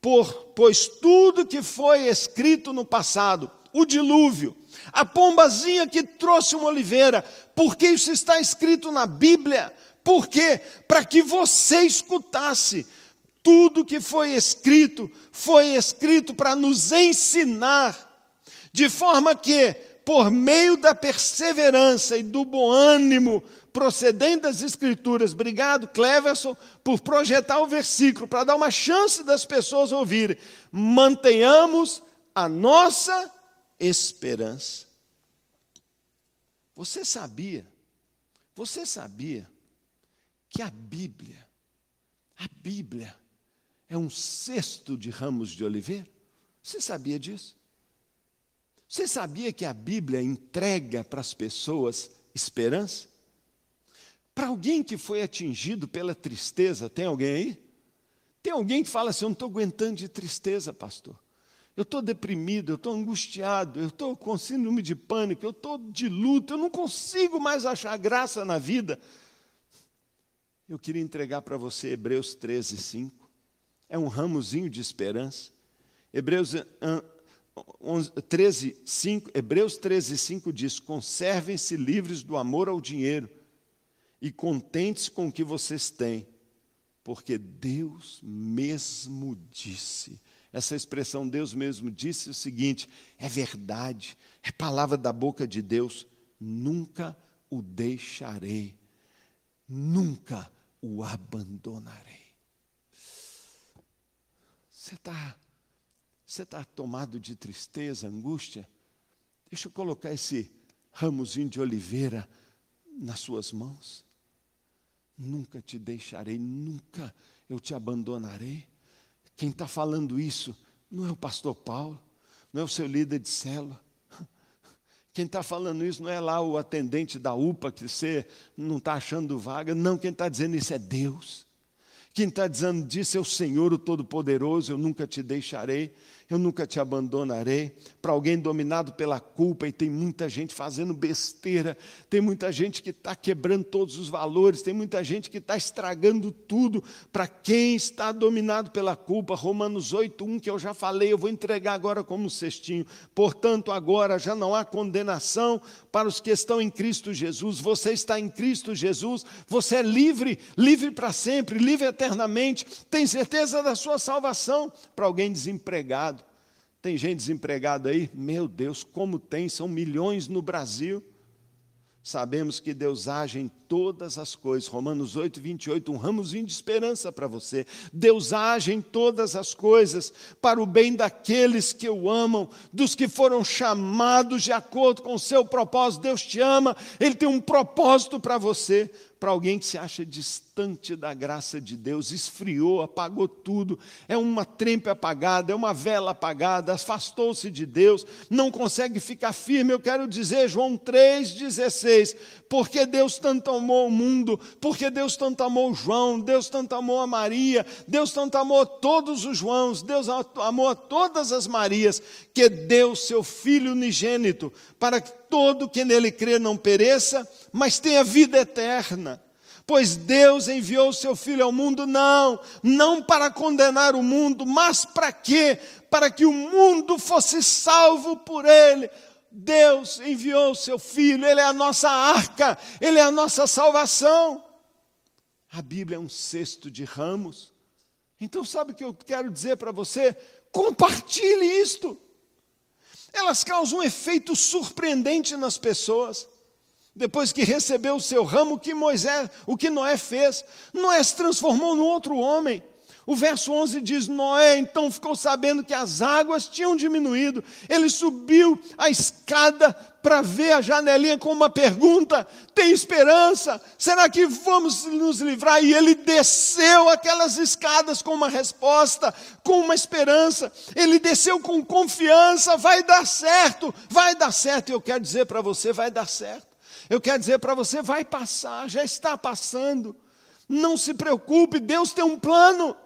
Por, pois tudo que foi escrito no passado, o dilúvio, a pombazinha que trouxe uma oliveira, porque isso está escrito na Bíblia por quê? Para que você escutasse. Tudo que foi escrito, foi escrito para nos ensinar, de forma que, por meio da perseverança e do bom ânimo procedente das Escrituras, obrigado, Cleverson, por projetar o versículo, para dar uma chance das pessoas ouvirem, mantenhamos a nossa esperança. Você sabia, você sabia que a Bíblia, a Bíblia é um cesto de ramos de oliveira? Você sabia disso? Você sabia que a Bíblia entrega para as pessoas esperança? Para alguém que foi atingido pela tristeza, tem alguém aí? Tem alguém que fala assim: Eu não estou aguentando de tristeza, pastor. Eu estou deprimido, eu estou angustiado, eu estou com síndrome de pânico, eu estou de luto, eu não consigo mais achar graça na vida. Eu queria entregar para você Hebreus 13, 5. É um ramozinho de esperança. Hebreus 13, 5, Hebreus 13, 5 diz: Conservem-se livres do amor ao dinheiro e contente-se com o que vocês têm, porque Deus mesmo disse. Essa expressão Deus mesmo disse o seguinte: é verdade, é palavra da boca de Deus, nunca o deixarei, nunca o abandonarei. Você está você tá tomado de tristeza, angústia? Deixa eu colocar esse ramozinho de oliveira nas suas mãos. Nunca te deixarei, nunca eu te abandonarei. Quem está falando isso não é o pastor Paulo, não é o seu líder de célula. Quem está falando isso não é lá o atendente da UPA que você não está achando vaga. Não, quem está dizendo isso é Deus. Quem está dizendo disso é o Senhor, o Todo-Poderoso. Eu nunca te deixarei eu nunca te abandonarei. Para alguém dominado pela culpa, e tem muita gente fazendo besteira, tem muita gente que está quebrando todos os valores, tem muita gente que está estragando tudo. Para quem está dominado pela culpa, Romanos 8,1, que eu já falei, eu vou entregar agora como cestinho. Portanto, agora já não há condenação para os que estão em Cristo Jesus. Você está em Cristo Jesus, você é livre, livre para sempre, livre eternamente, tem certeza da sua salvação. Para alguém desempregado, tem gente desempregada aí? Meu Deus, como tem, são milhões no Brasil. Sabemos que Deus age em todas as coisas. Romanos 8, 28, um ramozinho de esperança para você. Deus age em todas as coisas para o bem daqueles que o amam, dos que foram chamados de acordo com o seu propósito. Deus te ama, Ele tem um propósito para você para alguém que se acha distante da graça de Deus, esfriou, apagou tudo, é uma trempe apagada, é uma vela apagada, afastou-se de Deus, não consegue ficar firme. Eu quero dizer, João 3,16, porque Deus tanto amou o mundo, porque Deus tanto amou João, Deus tanto amou a Maria, Deus tanto amou todos os Joãos, Deus amou a todas as Marias, que deu seu Filho unigênito, para que todo que nele crê não pereça, mas tenha vida eterna. Pois Deus enviou o seu Filho ao mundo, não, não para condenar o mundo, mas para quê? Para que o mundo fosse salvo por ele. Deus enviou seu Filho, ele é a nossa arca, ele é a nossa salvação. A Bíblia é um cesto de ramos. Então, sabe o que eu quero dizer para você? Compartilhe isto elas causam um efeito surpreendente nas pessoas. Depois que recebeu o seu ramo, o que Moisés, o que Noé fez? Noé se transformou num outro homem. O verso 11 diz: Noé então ficou sabendo que as águas tinham diminuído. Ele subiu a escada para ver a janelinha com uma pergunta: tem esperança? Será que vamos nos livrar? E ele desceu aquelas escadas com uma resposta, com uma esperança. Ele desceu com confiança: vai dar certo, vai dar certo. E eu quero dizer para você: vai dar certo. Eu quero dizer para você: vai passar, já está passando. Não se preocupe, Deus tem um plano.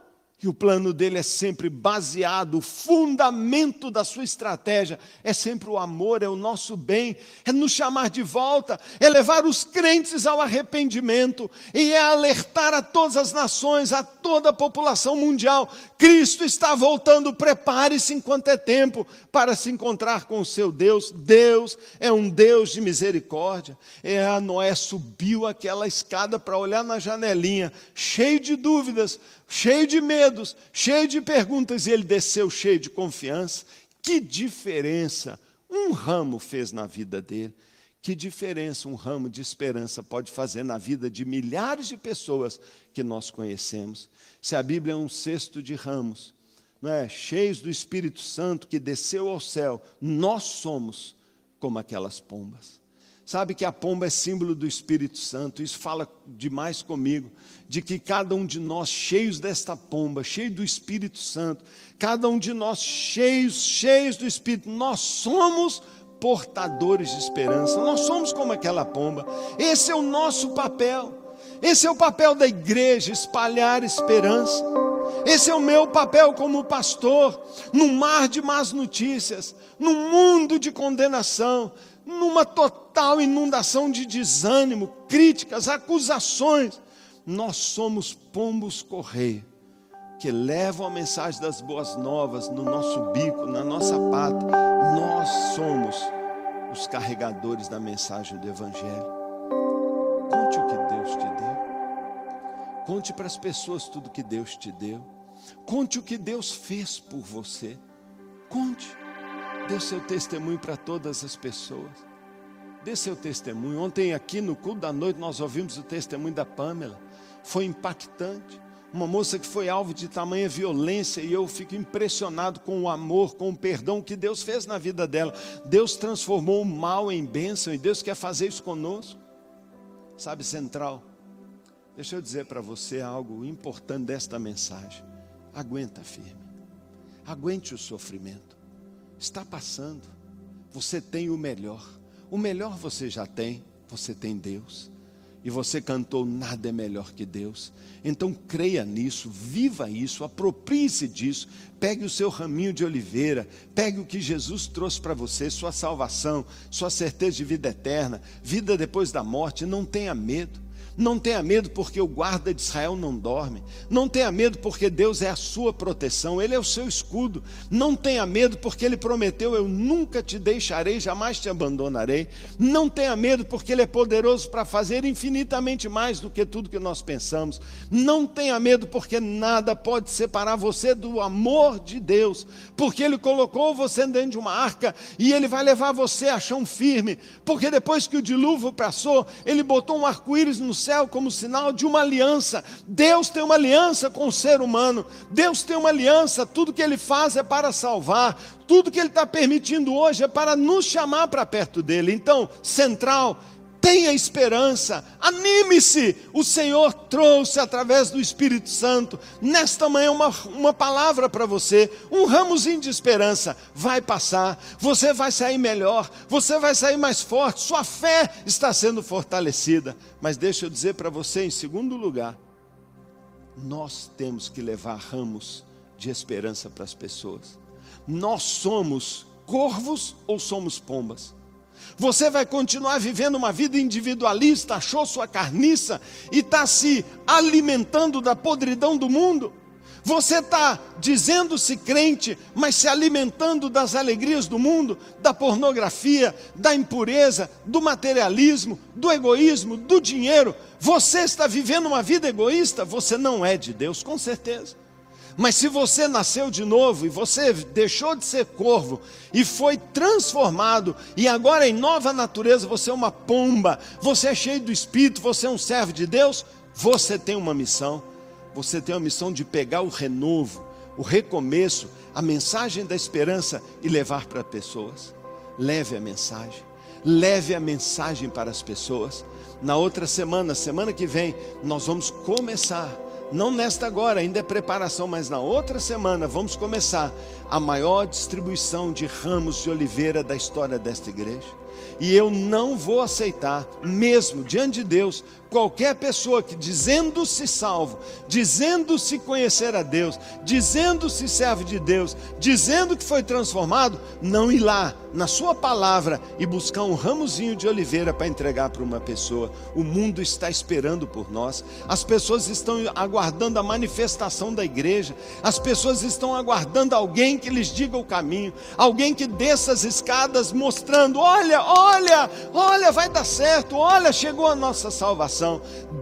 E o plano dele é sempre baseado, o fundamento da sua estratégia é sempre o amor, é o nosso bem, é nos chamar de volta, é levar os crentes ao arrependimento e é alertar a todas as nações, a toda a população mundial: Cristo está voltando, prepare-se enquanto é tempo para se encontrar com o seu Deus. Deus é um Deus de misericórdia. É, a Noé subiu aquela escada para olhar na janelinha, cheio de dúvidas cheio de medos, cheio de perguntas, e ele desceu cheio de confiança. Que diferença um ramo fez na vida dele? Que diferença um ramo de esperança pode fazer na vida de milhares de pessoas que nós conhecemos? Se a Bíblia é um cesto de ramos, não é? cheios do Espírito Santo que desceu ao céu, nós somos como aquelas pombas. Sabe que a pomba é símbolo do Espírito Santo, isso fala demais comigo, de que cada um de nós, cheios desta pomba, cheio do Espírito Santo, cada um de nós, cheios, cheios do Espírito, nós somos portadores de esperança, nós somos como aquela pomba, esse é o nosso papel. Esse é o papel da igreja, espalhar esperança. Esse é o meu papel como pastor, num mar de más notícias, num mundo de condenação, numa total inundação de desânimo, críticas, acusações. Nós somos pombos correio que levam a mensagem das boas novas no nosso bico, na nossa pata. Nós somos os carregadores da mensagem do Evangelho. Conte o que Deus te deu. Conte para as pessoas tudo que Deus te deu. Conte o que Deus fez por você. Conte. Dê seu testemunho para todas as pessoas. Dê seu testemunho. Ontem, aqui no culto da noite, nós ouvimos o testemunho da Pamela. Foi impactante uma moça que foi alvo de tamanha violência e eu fico impressionado com o amor, com o perdão que Deus fez na vida dela. Deus transformou o mal em bênção e Deus quer fazer isso conosco. Sabe, central, deixa eu dizer para você algo importante desta mensagem. Aguenta firme, aguente o sofrimento, está passando, você tem o melhor, o melhor você já tem, você tem Deus e você cantou nada é melhor que Deus. Então creia nisso, viva isso, aproprie-se disso. Pegue o seu raminho de oliveira, pegue o que Jesus trouxe para você, sua salvação, sua certeza de vida eterna, vida depois da morte. Não tenha medo. Não tenha medo porque o guarda de Israel não dorme. Não tenha medo porque Deus é a sua proteção, Ele é o seu escudo. Não tenha medo porque Ele prometeu: Eu nunca te deixarei, jamais te abandonarei. Não tenha medo porque Ele é poderoso para fazer infinitamente mais do que tudo que nós pensamos. Não tenha medo porque nada pode separar você do amor de Deus, porque Ele colocou você dentro de uma arca e Ele vai levar você a chão firme, porque depois que o dilúvio passou, Ele botou um arco-íris no céu como sinal de uma aliança. Deus tem uma aliança com o ser humano. Deus tem uma aliança. Tudo que Ele faz é para salvar. Tudo que Ele está permitindo hoje é para nos chamar para perto dele. Então, central tenha esperança, anime-se. O Senhor trouxe através do Espírito Santo, nesta manhã, uma, uma palavra para você, um ramozinho de esperança. Vai passar, você vai sair melhor, você vai sair mais forte, sua fé está sendo fortalecida. Mas deixa eu dizer para você, em segundo lugar, nós temos que levar ramos de esperança para as pessoas. Nós somos corvos ou somos pombas? Você vai continuar vivendo uma vida individualista, achou sua carniça e está se alimentando da podridão do mundo? Você está dizendo-se crente, mas se alimentando das alegrias do mundo, da pornografia, da impureza, do materialismo, do egoísmo, do dinheiro. Você está vivendo uma vida egoísta? Você não é de Deus, com certeza. Mas se você nasceu de novo e você deixou de ser corvo e foi transformado, e agora em nova natureza você é uma pomba, você é cheio do Espírito, você é um servo de Deus, você tem uma missão. Você tem a missão de pegar o renovo, o recomeço, a mensagem da esperança e levar para pessoas. Leve a mensagem, leve a mensagem para as pessoas. Na outra semana, semana que vem, nós vamos começar não nesta agora, ainda é preparação, mas na outra semana vamos começar a maior distribuição de ramos de oliveira da história desta igreja. E eu não vou aceitar, mesmo diante de Deus, qualquer pessoa que dizendo-se salvo, dizendo-se conhecer a Deus, dizendo-se servo de Deus, dizendo que foi transformado, não ir lá na sua palavra e buscar um ramozinho de oliveira para entregar para uma pessoa. O mundo está esperando por nós. As pessoas estão aguardando a manifestação da igreja. As pessoas estão aguardando alguém que lhes diga o caminho, alguém que desça as escadas mostrando: "Olha, olha, olha, vai dar certo. Olha, chegou a nossa salvação."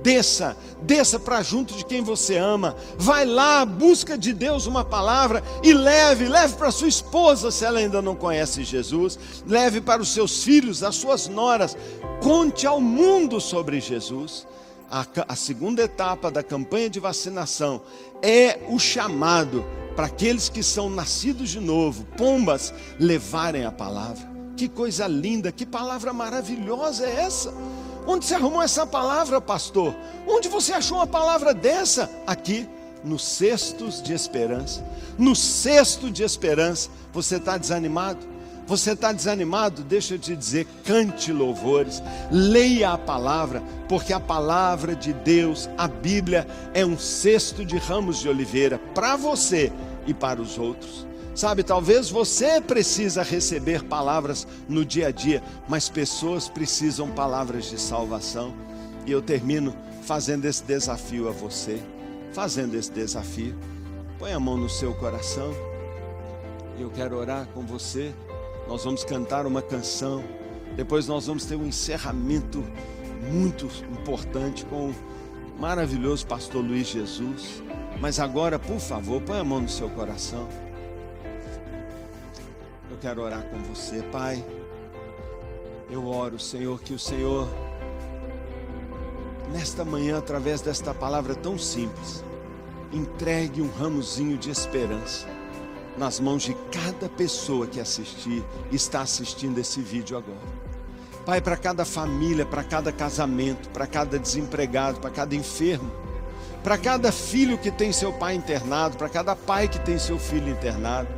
Desça, desça para junto de quem você ama. Vai lá, busca de Deus uma palavra e leve, leve para sua esposa se ela ainda não conhece Jesus. Leve para os seus filhos, as suas noras. Conte ao mundo sobre Jesus. A, a segunda etapa da campanha de vacinação é o chamado para aqueles que são nascidos de novo, pombas, levarem a palavra. Que coisa linda, que palavra maravilhosa é essa? Onde você arrumou essa palavra, pastor? Onde você achou uma palavra dessa? Aqui, nos cestos de esperança. No cesto de esperança, você está desanimado? Você está desanimado? Deixa eu te dizer, cante louvores, leia a palavra, porque a palavra de Deus, a Bíblia, é um cesto de ramos de oliveira para você e para os outros. Sabe, talvez você precisa receber palavras no dia a dia, mas pessoas precisam palavras de salvação. E eu termino fazendo esse desafio a você, fazendo esse desafio. Põe a mão no seu coração. E eu quero orar com você. Nós vamos cantar uma canção. Depois nós vamos ter um encerramento muito importante com o maravilhoso pastor Luiz Jesus. Mas agora, por favor, põe a mão no seu coração. Quero orar com você, Pai. Eu oro, Senhor, que o Senhor, nesta manhã, através desta palavra tão simples, entregue um ramozinho de esperança nas mãos de cada pessoa que assistir, está assistindo esse vídeo agora. Pai, para cada família, para cada casamento, para cada desempregado, para cada enfermo, para cada filho que tem seu pai internado, para cada pai que tem seu filho internado,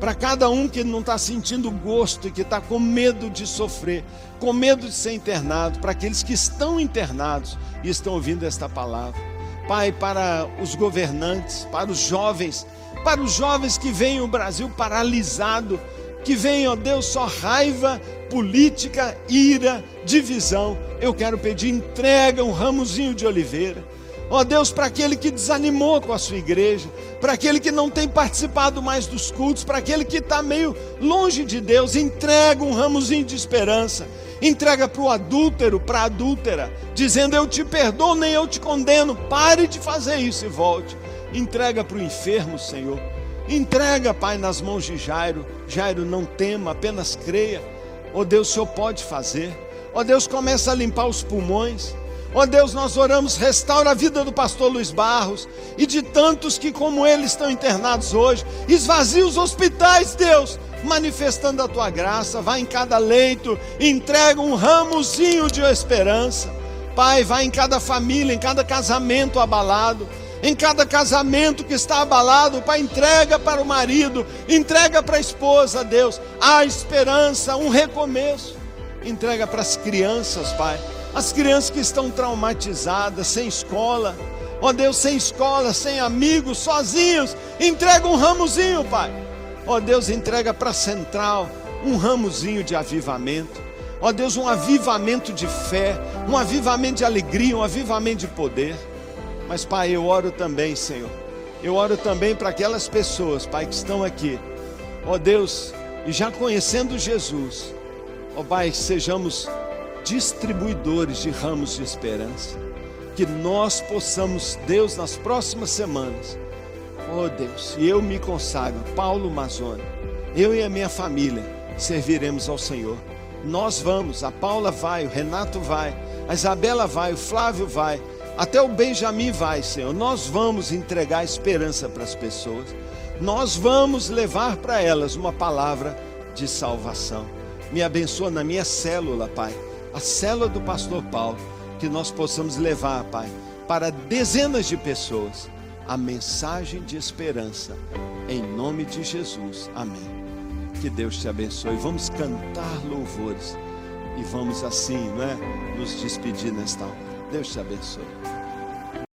para cada um que não está sentindo gosto e que está com medo de sofrer, com medo de ser internado, para aqueles que estão internados e estão ouvindo esta palavra. Pai, para os governantes, para os jovens, para os jovens que veem o Brasil paralisado, que veem, ó Deus, só raiva, política, ira, divisão. Eu quero pedir entrega um ramozinho de oliveira. Ó Deus, para aquele que desanimou com a sua igreja, para aquele que não tem participado mais dos cultos, para aquele que está meio longe de Deus, entrega um ramozinho de esperança entrega para o adúltero, para a adúltera, dizendo: Eu te perdoo, nem eu te condeno, pare de fazer isso e volte. Entrega para o enfermo, Senhor. Entrega, Pai, nas mãos de Jairo. Jairo, não tema, apenas creia. Oh Deus, o Senhor pode fazer. Oh Deus, começa a limpar os pulmões. Ó oh Deus, nós oramos, restaura a vida do pastor Luiz Barros e de tantos que, como ele, estão internados hoje. Esvazia os hospitais, Deus, manifestando a tua graça. Vai em cada leito, entrega um ramozinho de esperança. Pai, vai em cada família, em cada casamento abalado. Em cada casamento que está abalado, Pai, entrega para o marido, entrega para a esposa, Deus, a esperança, um recomeço. Entrega para as crianças, Pai as crianças que estão traumatizadas, sem escola, ó Deus, sem escola, sem amigos, sozinhos, entrega um ramozinho, Pai. Ó Deus, entrega para a central um ramozinho de avivamento. Ó Deus, um avivamento de fé, um avivamento de alegria, um avivamento de poder. Mas, Pai, eu oro também, Senhor. Eu oro também para aquelas pessoas, Pai, que estão aqui. Ó Deus, e já conhecendo Jesus, ó Pai, sejamos distribuidores de ramos de esperança. Que nós possamos, Deus, nas próximas semanas, oh Deus, e eu me consagro, Paulo Mazone, eu e a minha família serviremos ao Senhor. Nós vamos, a Paula vai, o Renato vai, a Isabela vai, o Flávio vai, até o Benjamin vai, Senhor. Nós vamos entregar esperança para as pessoas. Nós vamos levar para elas uma palavra de salvação. Me abençoa na minha célula, Pai a célula do pastor Paulo, que nós possamos levar, Pai, para dezenas de pessoas a mensagem de esperança. Em nome de Jesus. Amém. Que Deus te abençoe. Vamos cantar louvores e vamos assim, não é? Nos despedir nesta hora. Deus te abençoe.